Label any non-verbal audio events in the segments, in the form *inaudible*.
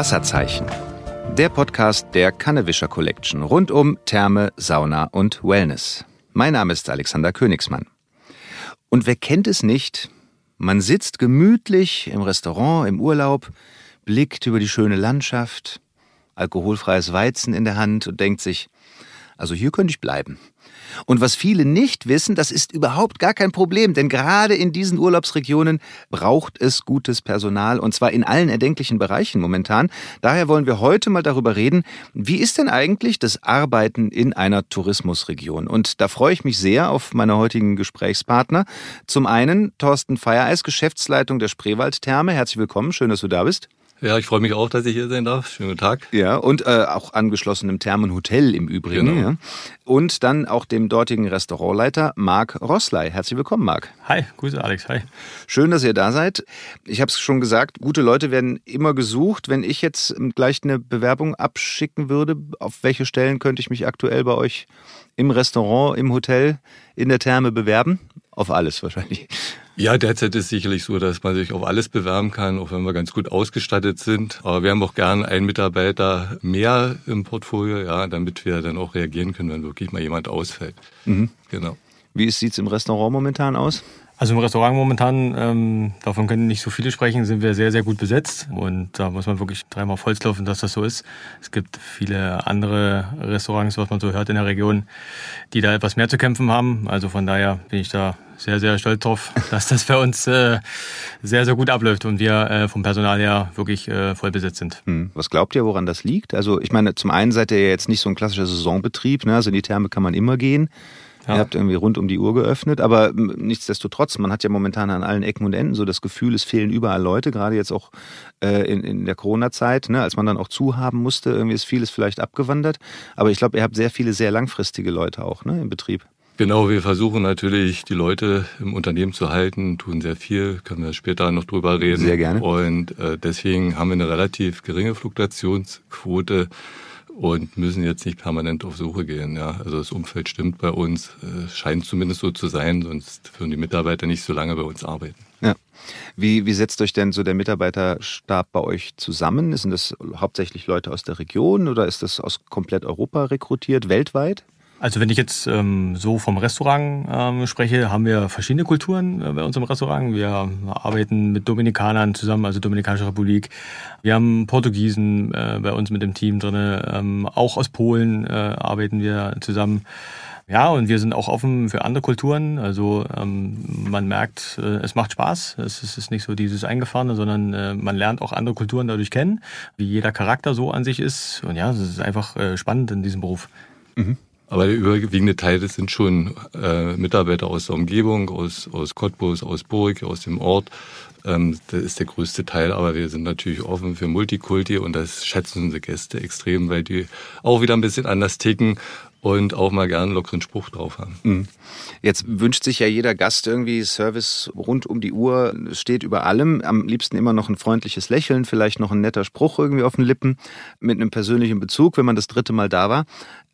Wasserzeichen. Der Podcast der Kannewischer Collection rund um Therme, Sauna und Wellness. Mein Name ist Alexander Königsmann. Und wer kennt es nicht? Man sitzt gemütlich im Restaurant, im Urlaub, blickt über die schöne Landschaft, alkoholfreies Weizen in der Hand und denkt sich, also hier könnte ich bleiben. Und was viele nicht wissen, das ist überhaupt gar kein Problem, denn gerade in diesen Urlaubsregionen braucht es gutes Personal und zwar in allen erdenklichen Bereichen momentan. Daher wollen wir heute mal darüber reden, wie ist denn eigentlich das Arbeiten in einer Tourismusregion? Und da freue ich mich sehr auf meine heutigen Gesprächspartner. Zum einen Thorsten Feiereis, Geschäftsleitung der Spreewald-Therme. Herzlich willkommen, schön, dass du da bist. Ja, ich freue mich auch, dass ich hier sein darf. Schönen guten Tag. Ja, und äh, auch angeschlossenem Thermenhotel im Übrigen. Genau. Ja. Und dann auch dem dortigen Restaurantleiter Marc Rossley. Herzlich willkommen, Marc. Hi, Grüße Alex, hi. Schön, dass ihr da seid. Ich habe es schon gesagt, gute Leute werden immer gesucht. Wenn ich jetzt gleich eine Bewerbung abschicken würde, auf welche Stellen könnte ich mich aktuell bei euch im Restaurant, im Hotel, in der Therme bewerben? Auf alles wahrscheinlich. Ja, derzeit ist sicherlich so, dass man sich auf alles bewerben kann, auch wenn wir ganz gut ausgestattet sind. Aber wir haben auch gern einen Mitarbeiter mehr im Portfolio, ja, damit wir dann auch reagieren können, wenn wirklich mal jemand ausfällt. Mhm. Genau. Wie sieht es im Restaurant momentan aus? Also im Restaurant momentan, ähm, davon können nicht so viele sprechen, sind wir sehr, sehr gut besetzt. Und da muss man wirklich dreimal auf Holz laufen, dass das so ist. Es gibt viele andere Restaurants, was man so hört in der Region, die da etwas mehr zu kämpfen haben. Also von daher bin ich da sehr, sehr stolz drauf, *laughs* dass das für uns äh, sehr, sehr gut abläuft und wir äh, vom Personal her wirklich äh, voll besetzt sind. Hm. Was glaubt ihr, woran das liegt? Also ich meine, zum einen seid ihr ja jetzt nicht so ein klassischer Saisonbetrieb, ne? also in die Therme kann man immer gehen. Ja. Ihr habt irgendwie rund um die Uhr geöffnet, aber nichtsdestotrotz, man hat ja momentan an allen Ecken und Enden so das Gefühl, es fehlen überall Leute, gerade jetzt auch äh, in, in der Corona-Zeit, ne, als man dann auch zuhaben musste, irgendwie ist vieles vielleicht abgewandert. Aber ich glaube, ihr habt sehr viele sehr langfristige Leute auch ne, im Betrieb. Genau, wir versuchen natürlich, die Leute im Unternehmen zu halten, tun sehr viel, können wir später noch drüber reden. Sehr gerne. Und äh, deswegen haben wir eine relativ geringe Fluktuationsquote und müssen jetzt nicht permanent auf Suche gehen. Ja. Also das Umfeld stimmt bei uns, äh, scheint zumindest so zu sein, sonst würden die Mitarbeiter nicht so lange bei uns arbeiten. Ja. Wie, wie setzt euch denn so der Mitarbeiterstab bei euch zusammen? Sind das hauptsächlich Leute aus der Region oder ist das aus komplett Europa rekrutiert, weltweit? Also wenn ich jetzt ähm, so vom Restaurant ähm, spreche, haben wir verschiedene Kulturen äh, bei uns im Restaurant. Wir arbeiten mit Dominikanern zusammen, also Dominikanische Republik. Wir haben Portugiesen äh, bei uns mit dem Team drin. Ähm, auch aus Polen äh, arbeiten wir zusammen. Ja, und wir sind auch offen für andere Kulturen. Also ähm, man merkt, äh, es macht Spaß. Es ist, ist nicht so dieses Eingefahrene, sondern äh, man lernt auch andere Kulturen dadurch kennen, wie jeder Charakter so an sich ist. Und ja, es ist einfach äh, spannend in diesem Beruf. Mhm. Aber der überwiegende Teil, das sind schon äh, Mitarbeiter aus der Umgebung, aus, aus Cottbus, aus Burg, aus dem Ort. Ähm, das ist der größte Teil, aber wir sind natürlich offen für Multikulti und das schätzen unsere Gäste extrem, weil die auch wieder ein bisschen anders ticken und auch mal gerne einen lockeren Spruch drauf haben. Mhm. Jetzt wünscht sich ja jeder Gast irgendwie Service rund um die Uhr, steht über allem. Am liebsten immer noch ein freundliches Lächeln, vielleicht noch ein netter Spruch irgendwie auf den Lippen mit einem persönlichen Bezug, wenn man das dritte Mal da war.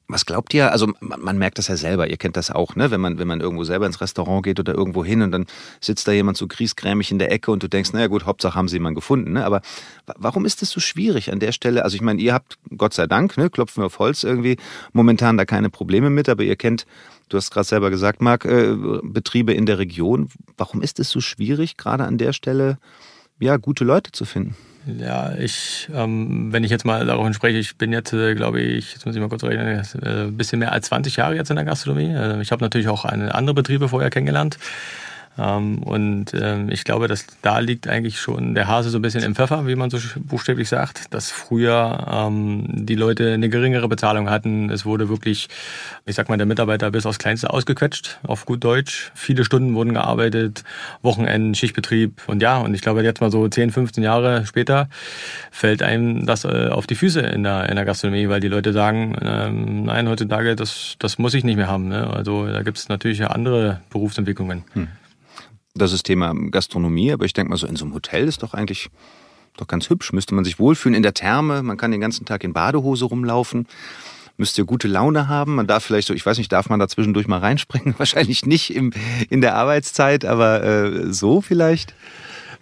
Was glaubt ihr? Also man, man, merkt das ja selber, ihr kennt das auch, ne? Wenn man, wenn man irgendwo selber ins Restaurant geht oder irgendwo hin und dann sitzt da jemand so griesgrämig in der Ecke und du denkst, naja gut, Hauptsache haben sie jemanden gefunden, ne? Aber warum ist das so schwierig an der Stelle? Also ich meine, ihr habt, Gott sei Dank, ne, klopfen wir auf Holz irgendwie, momentan da keine Probleme mit, aber ihr kennt, du hast gerade selber gesagt, Marc, äh, Betriebe in der Region. Warum ist es so schwierig, gerade an der Stelle, ja, gute Leute zu finden? Ja, ich, ähm, wenn ich jetzt mal darauf spreche, ich bin jetzt, äh, glaube ich, jetzt muss ich mal kurz rechnen, äh, ein bisschen mehr als 20 Jahre jetzt in der Gastronomie. Äh, ich habe natürlich auch eine andere Betriebe vorher kennengelernt. Ähm, und ähm, ich glaube, dass da liegt eigentlich schon der Hase so ein bisschen im Pfeffer, wie man so buchstäblich sagt, dass früher ähm, die Leute eine geringere Bezahlung hatten. Es wurde wirklich, ich sag mal, der Mitarbeiter bis aufs Kleinste ausgequetscht, auf gut Deutsch. Viele Stunden wurden gearbeitet, Wochenenden, Schichtbetrieb. Und ja, und ich glaube, jetzt mal so 10, 15 Jahre später fällt einem das äh, auf die Füße in der, in der Gastronomie, weil die Leute sagen, ähm, nein, heutzutage, das, das muss ich nicht mehr haben. Ne? Also da gibt es natürlich andere Berufsentwicklungen. Hm das ist Thema Gastronomie, aber ich denke mal so in so einem Hotel ist doch eigentlich doch ganz hübsch. Müsste man sich wohlfühlen in der Therme, man kann den ganzen Tag in Badehose rumlaufen. Müsst ihr gute Laune haben. Man darf vielleicht so, ich weiß nicht, darf man da zwischendurch mal reinspringen? *laughs* Wahrscheinlich nicht im, in der Arbeitszeit, aber äh, so vielleicht.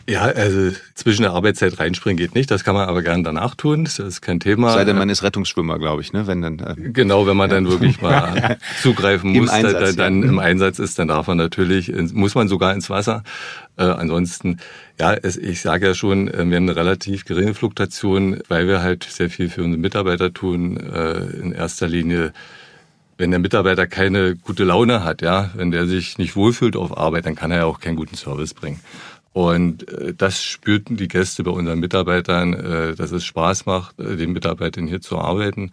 Ja, also zwischen der Arbeitszeit reinspringen geht nicht. Das kann man aber gerne danach tun. Das ist kein Thema. Sei denn, man ist Rettungsschwimmer, glaube ich, ne? Wenn dann. Äh genau, wenn man *laughs* ja. dann wirklich mal zugreifen muss, Einsatz, dann, dann ja. im Einsatz ist, dann darf man natürlich, muss man sogar ins Wasser. Äh, ansonsten, ja, es, ich sage ja schon, äh, wir haben eine relativ geringe Fluktuation, weil wir halt sehr viel für unsere Mitarbeiter tun. Äh, in erster Linie wenn der Mitarbeiter keine gute Laune hat, ja, wenn der sich nicht wohlfühlt auf Arbeit, dann kann er ja auch keinen guten Service bringen. Und äh, das spürten die Gäste bei unseren Mitarbeitern, äh, dass es Spaß macht, äh, den Mitarbeitern hier zu arbeiten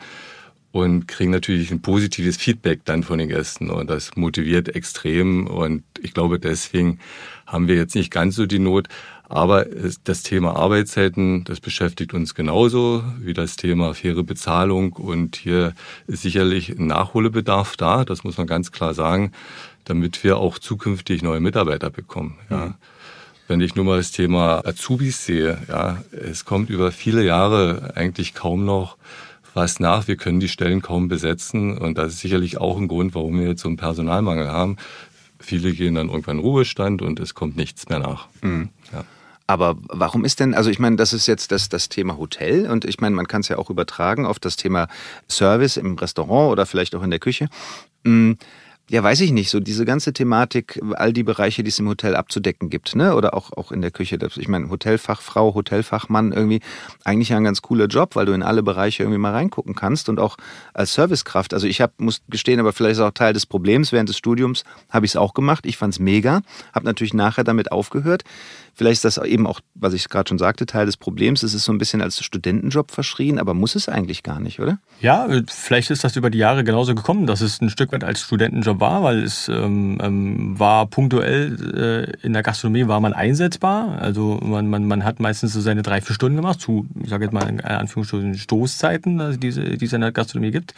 und kriegen natürlich ein positives Feedback dann von den Gästen und das motiviert extrem und ich glaube deswegen haben wir jetzt nicht ganz so die Not, aber das Thema Arbeitszeiten, das beschäftigt uns genauso wie das Thema faire Bezahlung und hier ist sicherlich ein Nachholbedarf da, das muss man ganz klar sagen, damit wir auch zukünftig neue Mitarbeiter bekommen. Ja. Mhm. Wenn ich nur mal das Thema Azubis sehe, ja, es kommt über viele Jahre eigentlich kaum noch was nach. Wir können die Stellen kaum besetzen und das ist sicherlich auch ein Grund, warum wir jetzt so einen Personalmangel haben. Viele gehen dann irgendwann in Ruhestand und es kommt nichts mehr nach. Mhm. Ja. Aber warum ist denn, also ich meine, das ist jetzt das, das Thema Hotel und ich meine, man kann es ja auch übertragen auf das Thema Service im Restaurant oder vielleicht auch in der Küche. Mhm ja, weiß ich nicht, so diese ganze Thematik, all die Bereiche, die es im Hotel abzudecken gibt, ne? Oder auch, auch in der Küche. Ich meine, Hotelfachfrau, Hotelfachmann, irgendwie eigentlich ja ein ganz cooler Job, weil du in alle Bereiche irgendwie mal reingucken kannst und auch als Servicekraft. Also ich hab, muss gestehen, aber vielleicht ist auch Teil des Problems. Während des Studiums habe ich es auch gemacht. Ich fand es mega, habe natürlich nachher damit aufgehört. Vielleicht ist das eben auch, was ich gerade schon sagte, Teil des Problems. Es ist so ein bisschen als Studentenjob verschrien, aber muss es eigentlich gar nicht, oder? Ja, vielleicht ist das über die Jahre genauso gekommen, dass es ein Stück weit als Studentenjob war, weil es ähm, ähm, war punktuell äh, in der Gastronomie war man einsetzbar. Also man, man, man hat meistens so seine drei, vier Stunden gemacht, zu, ich sage jetzt mal in Anführungsstrichen Stoßzeiten, also diese, die es in der Gastronomie gibt.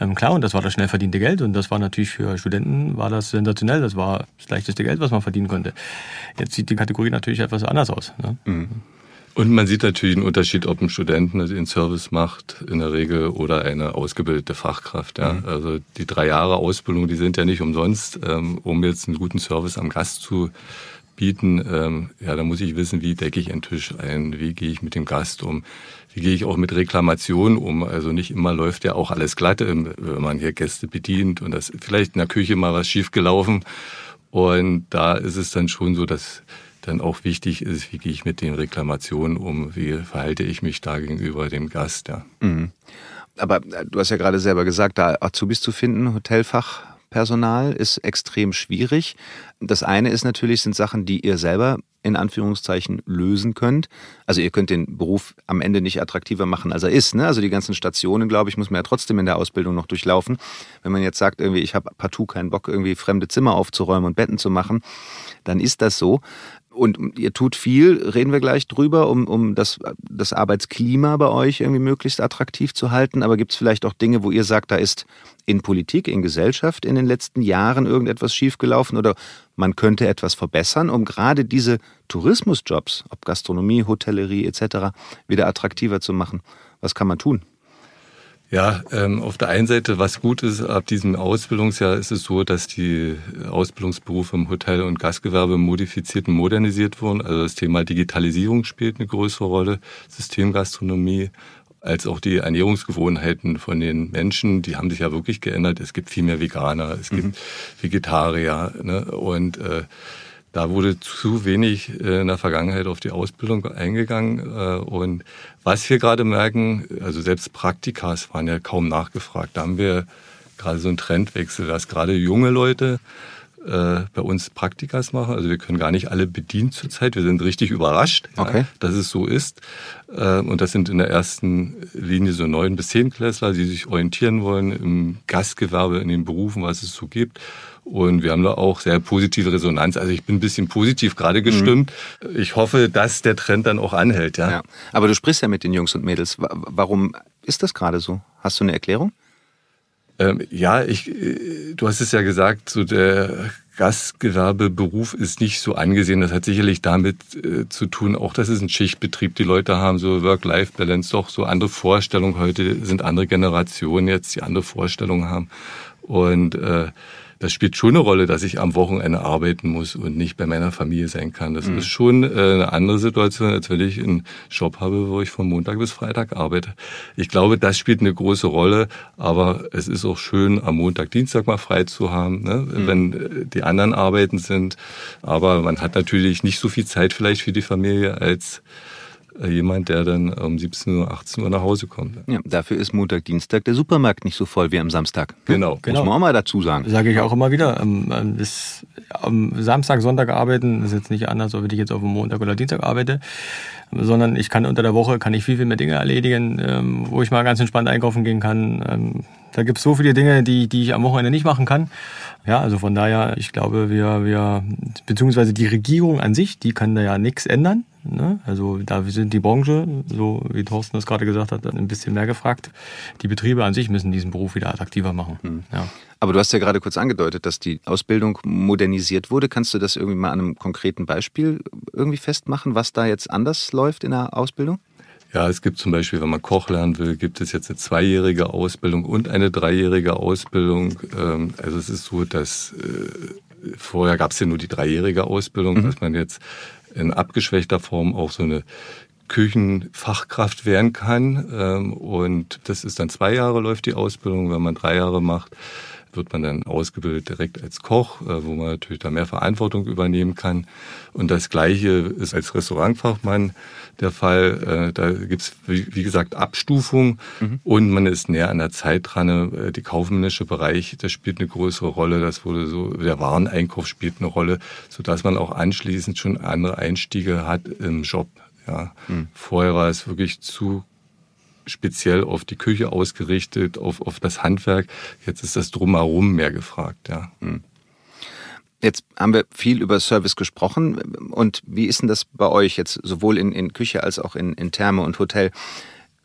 Ähm, klar, und das war das schnell verdiente Geld und das war natürlich für Studenten war das sensationell. Das war das leichteste Geld, was man verdienen konnte. Jetzt sieht die Kategorie natürlich etwas anders aus. Ne? Mhm. Und man sieht natürlich einen Unterschied, ob ein Student den Service macht in der Regel oder eine ausgebildete Fachkraft. Ja. Mhm. Also die drei Jahre Ausbildung, die sind ja nicht umsonst, ähm, um jetzt einen guten Service am Gast zu bieten. Ähm, ja, da muss ich wissen, wie decke ich einen Tisch ein, wie gehe ich mit dem Gast um, wie gehe ich auch mit Reklamationen um. Also nicht immer läuft ja auch alles glatt, ähm, wenn man hier Gäste bedient und das vielleicht in der Küche mal was schief gelaufen. Und da ist es dann schon so, dass dann auch wichtig ist, wie gehe ich mit den Reklamationen um, wie verhalte ich mich da gegenüber dem Gast. Ja. Mhm. Aber äh, du hast ja gerade selber gesagt, da Azubis zu finden, Hotelfachpersonal ist extrem schwierig. Das eine ist natürlich, sind Sachen, die ihr selber in Anführungszeichen lösen könnt. Also ihr könnt den Beruf am Ende nicht attraktiver machen, als er ist. Ne? Also die ganzen Stationen, glaube ich, muss man ja trotzdem in der Ausbildung noch durchlaufen. Wenn man jetzt sagt, irgendwie, ich habe partout keinen Bock, irgendwie fremde Zimmer aufzuräumen und Betten zu machen, dann ist das so und ihr tut viel, reden wir gleich drüber, um, um das, das Arbeitsklima bei euch irgendwie möglichst attraktiv zu halten. Aber gibt es vielleicht auch Dinge, wo ihr sagt, da ist in Politik, in Gesellschaft in den letzten Jahren irgendetwas schiefgelaufen oder man könnte etwas verbessern, um gerade diese Tourismusjobs, ob Gastronomie, Hotellerie etc., wieder attraktiver zu machen? Was kann man tun? Ja, ähm, auf der einen Seite, was gut ist, ab diesem Ausbildungsjahr ist es so, dass die Ausbildungsberufe im Hotel- und Gastgewerbe modifiziert und modernisiert wurden. Also das Thema Digitalisierung spielt eine größere Rolle, Systemgastronomie, als auch die Ernährungsgewohnheiten von den Menschen, die haben sich ja wirklich geändert. Es gibt viel mehr Veganer, es gibt mhm. Vegetarier ne? und äh, da wurde zu wenig äh, in der Vergangenheit auf die Ausbildung eingegangen. Äh, und was wir gerade merken, also selbst Praktikas waren ja kaum nachgefragt. Da haben wir gerade so einen Trendwechsel, dass gerade junge Leute äh, bei uns Praktikas machen. Also wir können gar nicht alle bedienen zurzeit. Wir sind richtig überrascht, okay. ja, dass es so ist. Und das sind in der ersten Linie so neun bis zehn Klässler, die sich orientieren wollen im Gastgewerbe, in den Berufen, was es so gibt. Und wir haben da auch sehr positive Resonanz. Also ich bin ein bisschen positiv gerade gestimmt. Mhm. Ich hoffe, dass der Trend dann auch anhält. Ja. ja. Aber du sprichst ja mit den Jungs und Mädels. Warum ist das gerade so? Hast du eine Erklärung? Ähm, ja, ich, äh, du hast es ja gesagt, so der Gastgewerbeberuf ist nicht so angesehen. Das hat sicherlich damit äh, zu tun, auch das ist ein Schichtbetrieb. Die Leute haben so Work-Life-Balance, doch so andere Vorstellungen. Heute sind andere Generationen jetzt, die andere Vorstellungen haben. Und äh, das spielt schon eine Rolle, dass ich am Wochenende arbeiten muss und nicht bei meiner Familie sein kann. Das mhm. ist schon äh, eine andere Situation, als wenn ich einen Job habe, wo ich von Montag bis Freitag arbeite. Ich glaube, das spielt eine große Rolle, aber es ist auch schön, am Montag, Dienstag mal frei zu haben, ne? Mhm. wenn äh, die anderen arbeiten sind. Aber man hat natürlich nicht so viel Zeit vielleicht für die Familie als jemand, der dann um 17 Uhr, 18 Uhr nach Hause kommt. Ja, dafür ist Montag, Dienstag der Supermarkt nicht so voll wie am Samstag. Genau. genau. Muss man auch mal dazu sagen. Sage ich auch immer wieder. Ähm, ähm, das, am Samstag, Sonntag arbeiten ist jetzt nicht anders, als wenn ich jetzt auf dem Montag oder Dienstag arbeite, sondern ich kann unter der Woche kann ich viel, viel mehr Dinge erledigen, ähm, wo ich mal ganz entspannt einkaufen gehen kann. Da gibt es so viele Dinge, die, die ich am Wochenende nicht machen kann. Ja, also von daher, ich glaube, wir, wir, beziehungsweise die Regierung an sich, die kann da ja nichts ändern. Ne? Also da sind die Branche, so wie Thorsten das gerade gesagt hat, ein bisschen mehr gefragt. Die Betriebe an sich müssen diesen Beruf wieder attraktiver machen. Hm. Ja. Aber du hast ja gerade kurz angedeutet, dass die Ausbildung modernisiert wurde. Kannst du das irgendwie mal an einem konkreten Beispiel irgendwie festmachen, was da jetzt anders läuft in der Ausbildung? Ja, es gibt zum Beispiel, wenn man Koch lernen will, gibt es jetzt eine zweijährige Ausbildung und eine dreijährige Ausbildung. Ähm, also es ist so, dass äh, vorher gab es ja nur die dreijährige Ausbildung, mhm. dass man jetzt in abgeschwächter Form auch so eine Küchenfachkraft werden kann. Ähm, und das ist dann zwei Jahre läuft die Ausbildung. Wenn man drei Jahre macht, wird man dann ausgebildet direkt als Koch, äh, wo man natürlich da mehr Verantwortung übernehmen kann. Und das Gleiche ist als Restaurantfachmann der Fall. Äh, da gibt's wie gesagt, Abstufung mhm. und man ist näher an der Zeit dran. Äh, die kaufmännische Bereich, das spielt eine größere Rolle. Das wurde so, der Wareneinkauf spielt eine Rolle, sodass man auch anschließend schon andere Einstiege hat im Job. Ja. Mhm. Vorher war es wirklich zu speziell auf die Küche ausgerichtet, auf, auf das Handwerk. Jetzt ist das drumherum mehr gefragt, ja. Mhm. Jetzt haben wir viel über Service gesprochen. Und wie ist denn das bei euch jetzt sowohl in, in Küche als auch in, in Therme und Hotel?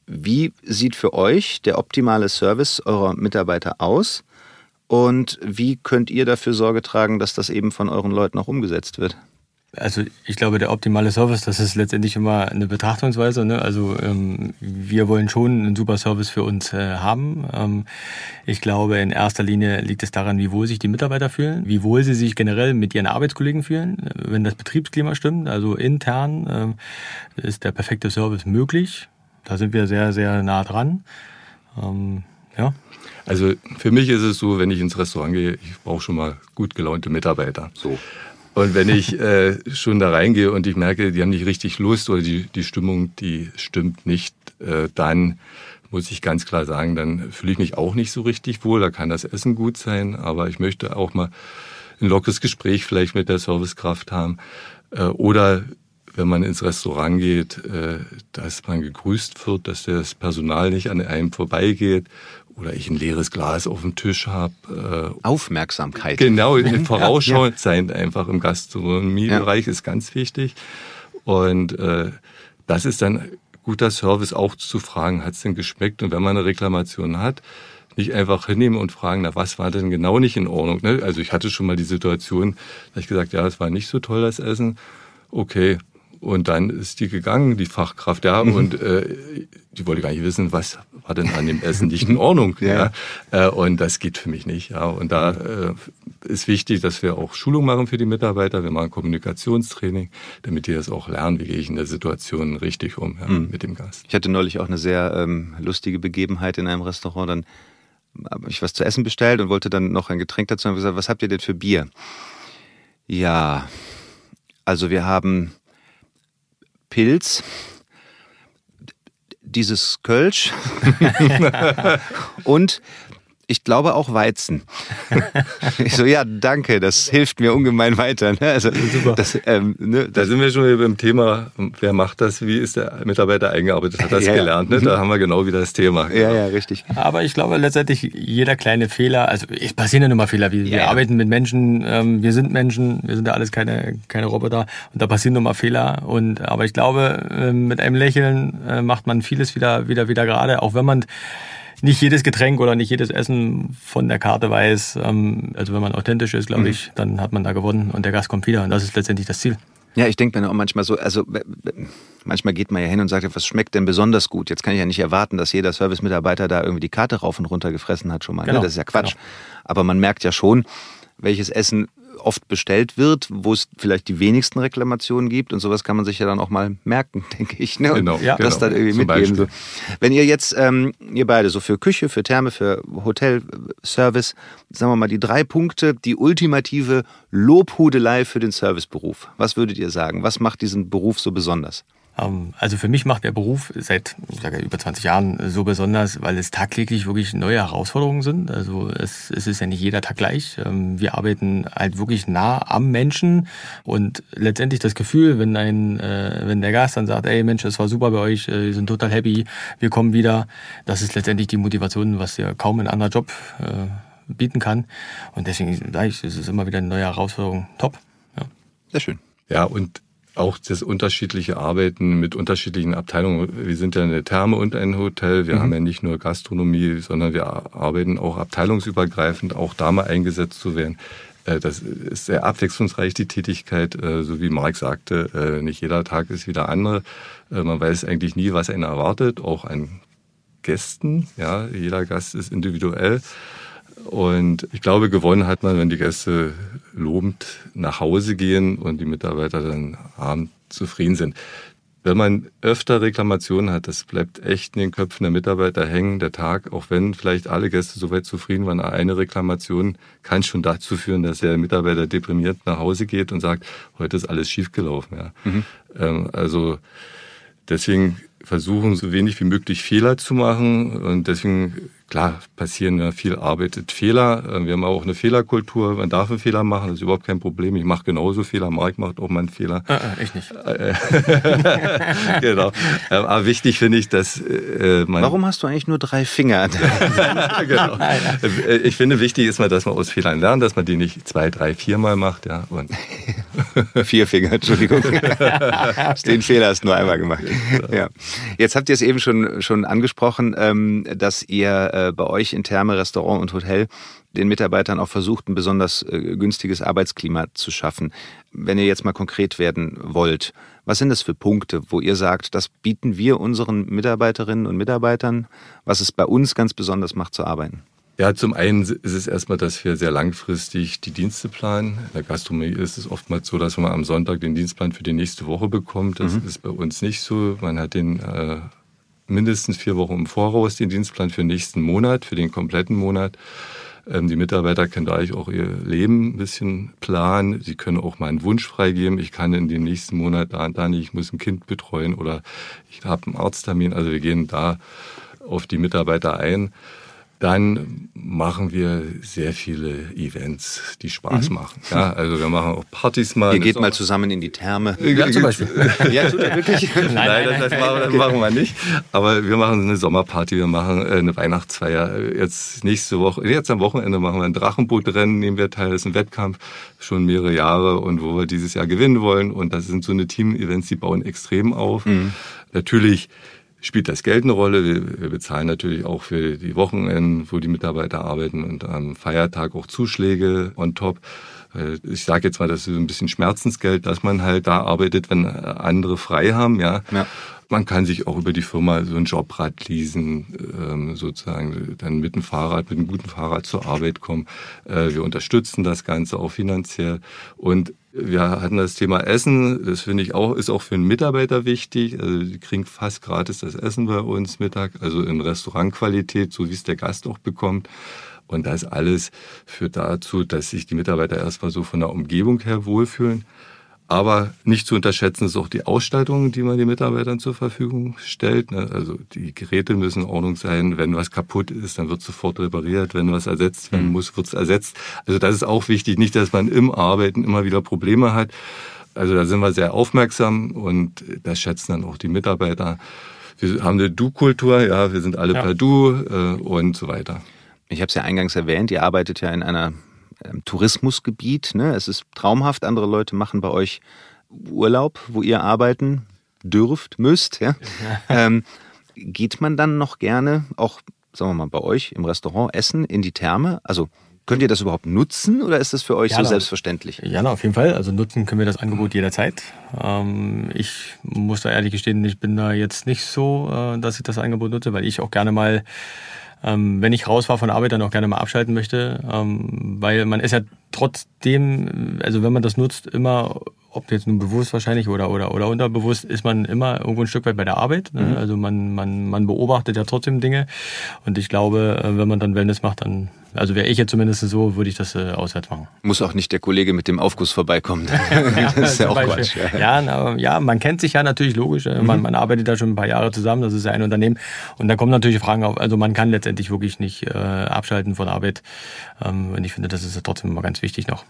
Wie sieht für euch der optimale Service eurer Mitarbeiter aus? Und wie könnt ihr dafür Sorge tragen, dass das eben von euren Leuten auch umgesetzt wird? Also ich glaube, der optimale Service, das ist letztendlich immer eine Betrachtungsweise. Ne? Also ähm, wir wollen schon einen super Service für uns äh, haben. Ähm, ich glaube, in erster Linie liegt es daran, wie wohl sich die Mitarbeiter fühlen, wie wohl sie sich generell mit ihren Arbeitskollegen fühlen. Wenn das Betriebsklima stimmt, also intern, äh, ist der perfekte Service möglich. Da sind wir sehr, sehr nah dran. Ähm, ja. Also für mich ist es so, wenn ich ins Restaurant gehe, ich brauche schon mal gut gelaunte Mitarbeiter. So. Und wenn ich äh, schon da reingehe und ich merke, die haben nicht richtig Lust oder die, die Stimmung, die stimmt nicht, äh, dann muss ich ganz klar sagen, dann fühle ich mich auch nicht so richtig wohl. Da kann das Essen gut sein, aber ich möchte auch mal ein lockeres Gespräch vielleicht mit der Servicekraft haben. Äh, oder wenn man ins Restaurant geht, äh, dass man gegrüßt wird, dass das Personal nicht an einem vorbeigeht oder ich ein leeres Glas auf dem Tisch habe. Äh, Aufmerksamkeit. Genau, vorausschauend ja, sein einfach im Gastronomiebereich ja. ist ganz wichtig. Und äh, das ist dann guter Service auch zu fragen, hat es denn geschmeckt? Und wenn man eine Reklamation hat, nicht einfach hinnehmen und fragen, na, was war denn genau nicht in Ordnung? Ne? Also ich hatte schon mal die Situation, da ich gesagt, ja, es war nicht so toll, das Essen. Okay, und dann ist die gegangen, die Fachkraft, ja, mhm. und äh, die wollte gar nicht wissen, was war denn an dem Essen nicht in Ordnung. *laughs* ja. ja. Äh, und das geht für mich nicht. Ja. Und da äh, ist wichtig, dass wir auch Schulung machen für die Mitarbeiter. Wir machen Kommunikationstraining, damit die das auch lernen, wie gehe ich in der Situation richtig um ja, mhm. mit dem Gast. Ich hatte neulich auch eine sehr ähm, lustige Begebenheit in einem Restaurant. Dann habe ich was zu essen bestellt und wollte dann noch ein Getränk dazu und gesagt, was habt ihr denn für Bier? Ja, also wir haben Pilz, dieses Kölsch. *laughs* Und ich glaube auch Weizen. *laughs* ich so, ja, danke, das hilft mir ungemein weiter. Ne? Also, Super. Das, ähm, ne, da sind wir schon beim Thema, wer macht das, wie ist der Mitarbeiter eingearbeitet, hat das ja, gelernt. Ne? Da haben wir genau wieder das Thema. Ja, ja, richtig. Aber ich glaube letztendlich, jeder kleine Fehler, also es passieren ja nun mal Fehler, wir, ja, wir arbeiten mit Menschen, ähm, wir sind Menschen, wir sind ja alles keine, keine Roboter und da passieren nun mal Fehler. Und, aber ich glaube, äh, mit einem Lächeln äh, macht man vieles wieder, wieder, wieder gerade, auch wenn man nicht jedes Getränk oder nicht jedes Essen von der Karte weiß. Ähm, also wenn man authentisch ist, glaube mhm. ich, dann hat man da gewonnen und der Gast kommt wieder. Und das ist letztendlich das Ziel. Ja, ich denke mir auch manchmal so, also manchmal geht man ja hin und sagt, was schmeckt denn besonders gut? Jetzt kann ich ja nicht erwarten, dass jeder Servicemitarbeiter da irgendwie die Karte rauf und runter gefressen hat schon mal. Ne? Genau, Das ist ja Quatsch. Genau. Aber man merkt ja schon, welches Essen oft bestellt wird, wo es vielleicht die wenigsten Reklamationen gibt und sowas kann man sich ja dann auch mal merken, *laughs* denke ich. Ne? Genau, das genau. dann irgendwie mitgeben. So. Wenn ihr jetzt, ähm, ihr beide, so für Küche, für Therme, für Hotelservice, sagen wir mal die drei Punkte, die ultimative Lobhudelei für den Serviceberuf. Was würdet ihr sagen? Was macht diesen Beruf so besonders? Ähm, also für mich macht der Beruf seit ich sage, über 20 Jahren so besonders, weil es tagtäglich wirklich neue Herausforderungen sind. Also es, es ist ja nicht jeder Tag gleich. Ähm, wir arbeiten halt wirklich nah am Menschen und letztendlich das Gefühl, wenn ein, äh, wenn der Gast dann sagt, ey Mensch, es war super bei euch, äh, wir sind total happy, wir kommen wieder, das ist letztendlich die Motivation, was ja kaum ein anderer Job äh, bieten kann. Und deswegen sage ich, es ist immer wieder eine neue Herausforderung. Top. Ja. Sehr schön. Ja, und auch das unterschiedliche Arbeiten mit unterschiedlichen Abteilungen. Wir sind ja eine Therme und ein Hotel. Wir mhm. haben ja nicht nur Gastronomie, sondern wir arbeiten auch abteilungsübergreifend, auch da mal eingesetzt zu werden. Äh, das ist sehr abwechslungsreich, die Tätigkeit. Äh, so wie Marc sagte, äh, nicht jeder Tag ist wieder andere. Man weiß eigentlich nie, was einen erwartet, auch an Gästen. Ja, jeder Gast ist individuell. Und ich glaube, gewonnen hat man, wenn die Gäste lobend nach Hause gehen und die Mitarbeiter dann abend zufrieden sind. Wenn man öfter Reklamationen hat, das bleibt echt in den Köpfen der Mitarbeiter hängen, der Tag, auch wenn vielleicht alle Gäste soweit zufrieden waren. Eine Reklamation kann schon dazu führen, dass der Mitarbeiter deprimiert nach Hause geht und sagt, heute ist alles schiefgelaufen. Ja. Mhm. Ähm, also deswegen versuchen, so wenig wie möglich Fehler zu machen und deswegen Klar, passieren ja viel arbeitet Fehler. Äh, wir haben auch eine Fehlerkultur. Man darf einen Fehler machen, das ist überhaupt kein Problem. Ich mache genauso Fehler. Marc macht auch mal einen Fehler. Äh, äh, ich nicht. *laughs* genau. Ähm, aber wichtig finde ich, dass äh, man. Warum hast du eigentlich nur drei Finger? *laughs* genau. *laughs* Ich finde, wichtig ist mal, dass man aus Fehlern lernt, dass man die nicht zwei, drei, viermal macht. Ja. Und Vier Finger, Entschuldigung. Den Fehler hast du nur einmal gemacht. Ja. Jetzt habt ihr es eben schon, schon angesprochen, ähm, dass ihr äh, bei euch in Therme, Restaurant und Hotel den Mitarbeitern auch versucht, ein besonders äh, günstiges Arbeitsklima zu schaffen. Wenn ihr jetzt mal konkret werden wollt, was sind das für Punkte, wo ihr sagt, das bieten wir unseren Mitarbeiterinnen und Mitarbeitern, was es bei uns ganz besonders macht zu arbeiten? Ja, zum einen ist es erstmal, dass wir sehr langfristig die Dienste planen. In der Gastronomie ist es oftmals so, dass man am Sonntag den Dienstplan für die nächste Woche bekommt. Das mhm. ist bei uns nicht so. Man hat den äh, mindestens vier Wochen im Voraus den Dienstplan für den nächsten Monat, für den kompletten Monat. Ähm, die Mitarbeiter können da auch ihr Leben ein bisschen planen. Sie können auch mal einen Wunsch freigeben. Ich kann in den nächsten Monat da und da nicht, ich muss ein Kind betreuen oder ich habe einen Arzttermin. Also wir gehen da auf die Mitarbeiter ein. Dann machen wir sehr viele Events, die Spaß mhm. machen. Ja, also wir machen auch Partys mal. Ihr geht mal zusammen in die Therme. Ja, zum Beispiel. ja, tut er wirklich? *laughs* Nein, nein, nein, das, machen, das machen wir nicht. Aber wir machen eine Sommerparty, wir machen äh, eine Weihnachtsfeier. Jetzt nächste Woche, jetzt am Wochenende machen wir ein Drachenbootrennen, nehmen wir teil. Das ist ein Wettkampf, schon mehrere Jahre und wo wir dieses Jahr gewinnen wollen. Und das sind so eine Team-Events, die bauen extrem auf. Mhm. Natürlich spielt das Geld eine Rolle. Wir, wir bezahlen natürlich auch für die Wochenenden, wo die Mitarbeiter arbeiten und am Feiertag auch Zuschläge on top. Ich sage jetzt mal, das ist ein bisschen Schmerzensgeld, dass man halt da arbeitet, wenn andere frei haben. Ja. ja. Man kann sich auch über die Firma so ein Jobrad leasen, ähm, sozusagen dann mit dem Fahrrad, mit einem guten Fahrrad zur Arbeit kommen. Äh, wir unterstützen das Ganze auch finanziell. Und wir hatten das Thema Essen, das finde ich auch, ist auch für einen Mitarbeiter wichtig. Also die kriegen fast gratis das Essen bei uns Mittag, also in Restaurantqualität, so wie es der Gast auch bekommt. Und das alles führt dazu, dass sich die Mitarbeiter erstmal so von der Umgebung her wohlfühlen. Aber nicht zu unterschätzen ist auch die Ausstattung, die man den Mitarbeitern zur Verfügung stellt. Ne? Also die Geräte müssen in Ordnung sein. Wenn was kaputt ist, dann wird sofort repariert. Wenn was ersetzt werden mhm. muss, wird es ersetzt. Also das ist auch wichtig. Nicht, dass man im Arbeiten immer wieder Probleme hat. Also da sind wir sehr aufmerksam und das schätzen dann auch die Mitarbeiter. Wir haben eine Du-Kultur, ja, wir sind alle ja. per Du äh, und so weiter. Ich habe es ja eingangs erwähnt, ihr arbeitet ja in einer ähm, Tourismusgebiet. Ne? Es ist traumhaft. Andere Leute machen bei euch Urlaub, wo ihr arbeiten dürft, müsst. Ja? ähm, geht man dann noch gerne, auch sagen wir mal bei euch im Restaurant, essen in die Therme? Also Könnt ihr das überhaupt nutzen oder ist das für euch Ja, so na. selbstverständlich? Ja, na, auf jeden Fall. Also nutzen können wir das Angebot jederzeit. Ähm, ich muss da ehrlich gestehen, ich bin da jetzt nicht so, äh, dass ich das Angebot nutze, weil ich auch gerne mal, ähm, wenn ich raus war von Arbeit, dann auch gerne mal abschalten möchte. Ähm, weil man ist ja trotzdem, also wenn man das nutzt, immer, ob jetzt nun bewusst wahrscheinlich oder, oder, oder unterbewusst, ist man immer irgendwo ein Stück weit bei der Arbeit. Ne? Also man, man, man beobachtet ja trotzdem Dinge. Und ich glaube, äh, wenn man dann Wellness macht, dann, also wäre ich jetzt zumindest so, würde ich das äh, auswärts machen. Muss auch nicht der Kollege mit dem Aufguss vorbeikommen. *laughs* das ist ja auch Beispiel. Quatsch. Ja, na, ja, man kennt sich ja natürlich logisch. äh, Man, man arbeitet da schon ein paar Jahre zusammen. Das ist ja ein Unternehmen. Und da kommen natürlich Fragen auf. Also man kann letztendlich wirklich nicht äh, abschalten von Arbeit. Ähm, und ich finde, das ist ja trotzdem immer ganz wichtig noch.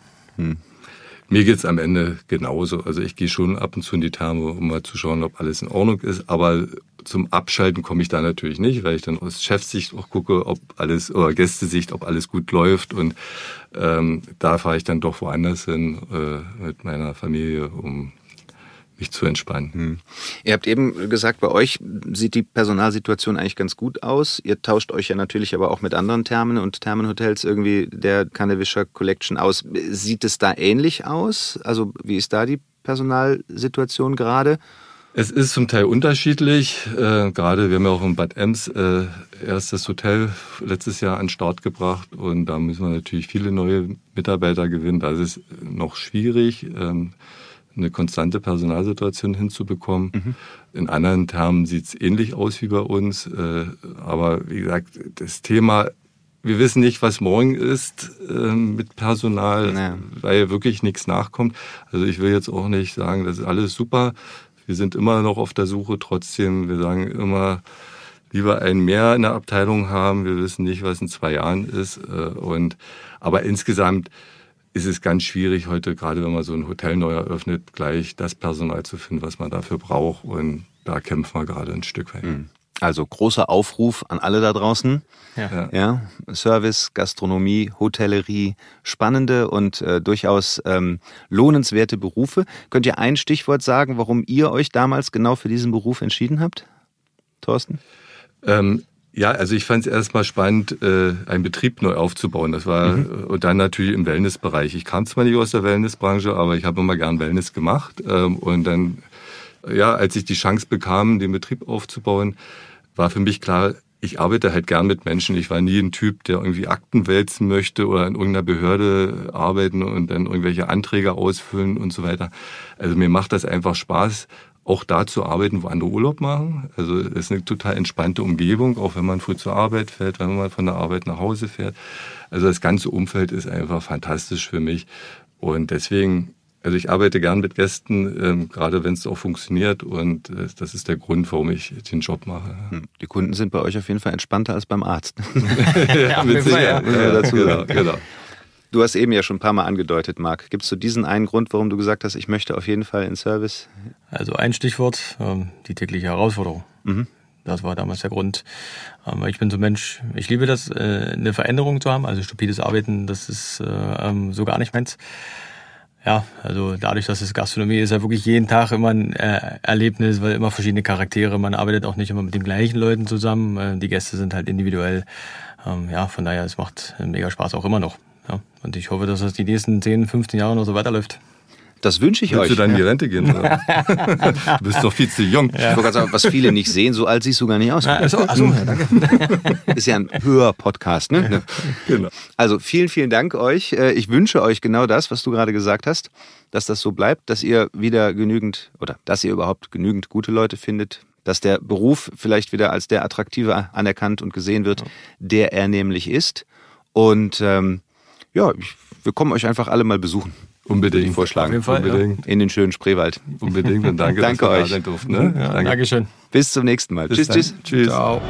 Mir geht's am Ende genauso. Also ich gehe schon ab und zu in die Therme, um mal zu schauen, ob alles in Ordnung ist. Aber zum Abschalten komme ich da natürlich nicht, weil ich dann aus Chefsicht auch gucke, ob alles, oder Gästesicht, ob alles gut läuft. Und ähm, da fahre ich dann doch woanders hin äh, mit meiner Familie, um mich zu entspannen. Ihr habt eben gesagt, bei euch sieht die Personalsituation eigentlich ganz gut aus. Ihr tauscht euch ja natürlich aber auch mit anderen Thermen und Thermenhotels irgendwie der Kannewischer Collection aus. Sieht es da ähnlich aus? Also wie ist da die Personalsituation gerade? Es ist zum Teil unterschiedlich. Äh, gerade wir haben ja auch in Bad Ems äh, erst das Hotel letztes Jahr an den Start gebracht und da müssen wir natürlich viele neue Mitarbeiter gewinnen. Da ist es noch schwierig, ähm, eine konstante Personalsituation hinzubekommen. In anderen Termen sieht es ähnlich aus wie bei uns. Äh, aber wie gesagt, das Thema, wir wissen nicht, was morgen ist äh, mit Personal, Ja. weil wirklich nichts nachkommt. Also ich will jetzt auch nicht sagen, das ist alles super. Wir sind immer noch auf der Suche. Trotzdem, wir sagen immer, lieber ein mehr in der Abteilung haben. Wir wissen nicht, was in zwei Jahren ist. äh, Und, aber insgesamt ist es ganz schwierig heute, gerade wenn man so ein Hotel neu eröffnet, gleich das Personal zu finden, was man dafür braucht. Und da kämpfen wir gerade ein Stück weit. Also großer Aufruf an alle da draußen. Ja. Ja, Service, Gastronomie, Hotellerie, spannende und äh, durchaus ähm, lohnenswerte Berufe. Könnt ihr ein Stichwort sagen, warum ihr euch damals genau für diesen Beruf entschieden habt? Thorsten? Ähm, ja, also ich fand es erstmal spannend, äh, einen Betrieb neu aufzubauen. Das war äh, und dann natürlich im Wellnessbereich. Ich kam zwar nicht aus der Wellnessbranche, aber ich habe immer gern Wellness gemacht. Ähm, und dann, ja, als ich die Chance bekam, den Betrieb aufzubauen, war für mich klar, ich arbeite halt gern mit Menschen. Ich war nie ein Typ, der irgendwie Akten wälzen möchte oder in irgendeiner Behörde arbeiten und dann irgendwelche Anträge ausfüllen und so weiter. Also mir macht das einfach Spaß, auch da zu arbeiten, wo andere Urlaub machen. Also es ist eine total entspannte Umgebung, auch wenn man früh zur Arbeit fährt, wenn man von der Arbeit nach Hause fährt. Also das ganze Umfeld ist einfach fantastisch für mich. Und deswegen, also ich arbeite gern mit Gästen, ähm, gerade wenn es auch funktioniert. Und äh, das ist der Grund, warum ich den Job mache. Hm, Die Kunden sind bei euch auf jeden Fall entspannter als beim Arzt. *laughs* ja, mit Sicherheit, man dazu genau, genau. Du hast eben ja schon ein paar Mal angedeutet, Marc. Gibt es so diesen einen Grund, warum du gesagt hast, ich möchte auf jeden Fall in Service? Also ein Stichwort, ähm, die tägliche Herausforderung. Das war damals der Grund. Ähm, ich bin so ein Mensch, ich liebe das, äh, eine Veränderung zu haben. Also stupides Arbeiten, das ist äh, ähm, so gar nicht meins. Ja, also dadurch, dass es Gastronomie ist, ja wirklich jeden Tag immer ein äh, Erlebnis, weil immer verschiedene Charaktere. Man arbeitet auch nicht immer mit den gleichen Leuten zusammen. Äh, die Gäste sind halt individuell. Ähm, ja, von daher, es macht mega Spaß auch immer noch. Ja, und ich hoffe, dass das die nächsten 10, 15 Jahre noch so weiterläuft. Das wünsche ich Willst euch. du dann in die Rente gehen? Oder? *laughs* du bist doch viel zu jung. Ich wollte gerade sagen, was viele nicht sehen, so alt siehst du gar nicht aus. Achso, achso, ja, danke. *laughs* Ist ja ein höher Podcast, ne? Genau. Also vielen, vielen Dank euch. Äh, Ich wünsche euch genau das, was du gerade gesagt hast, dass das so bleibt, dass ihr wieder genügend oder dass ihr überhaupt genügend gute Leute findet, dass der Beruf vielleicht wieder als der attraktive anerkannt und gesehen wird, der er nämlich ist. Und ähm, ja, ich, wir kommen euch einfach alle mal besuchen. Unbedingt. Würde ich vorschlagen. Auf jeden Fall, ja. Unbedingt. In den schönen Spreewald. Unbedingt. Und danke, *laughs* Danke dass wir euch. da sein durften. Ne? Ja, Danke. Dankeschön. Bis zum nächsten Mal. Bis tschüss, dann. tschüss. Tschüss. Ciao.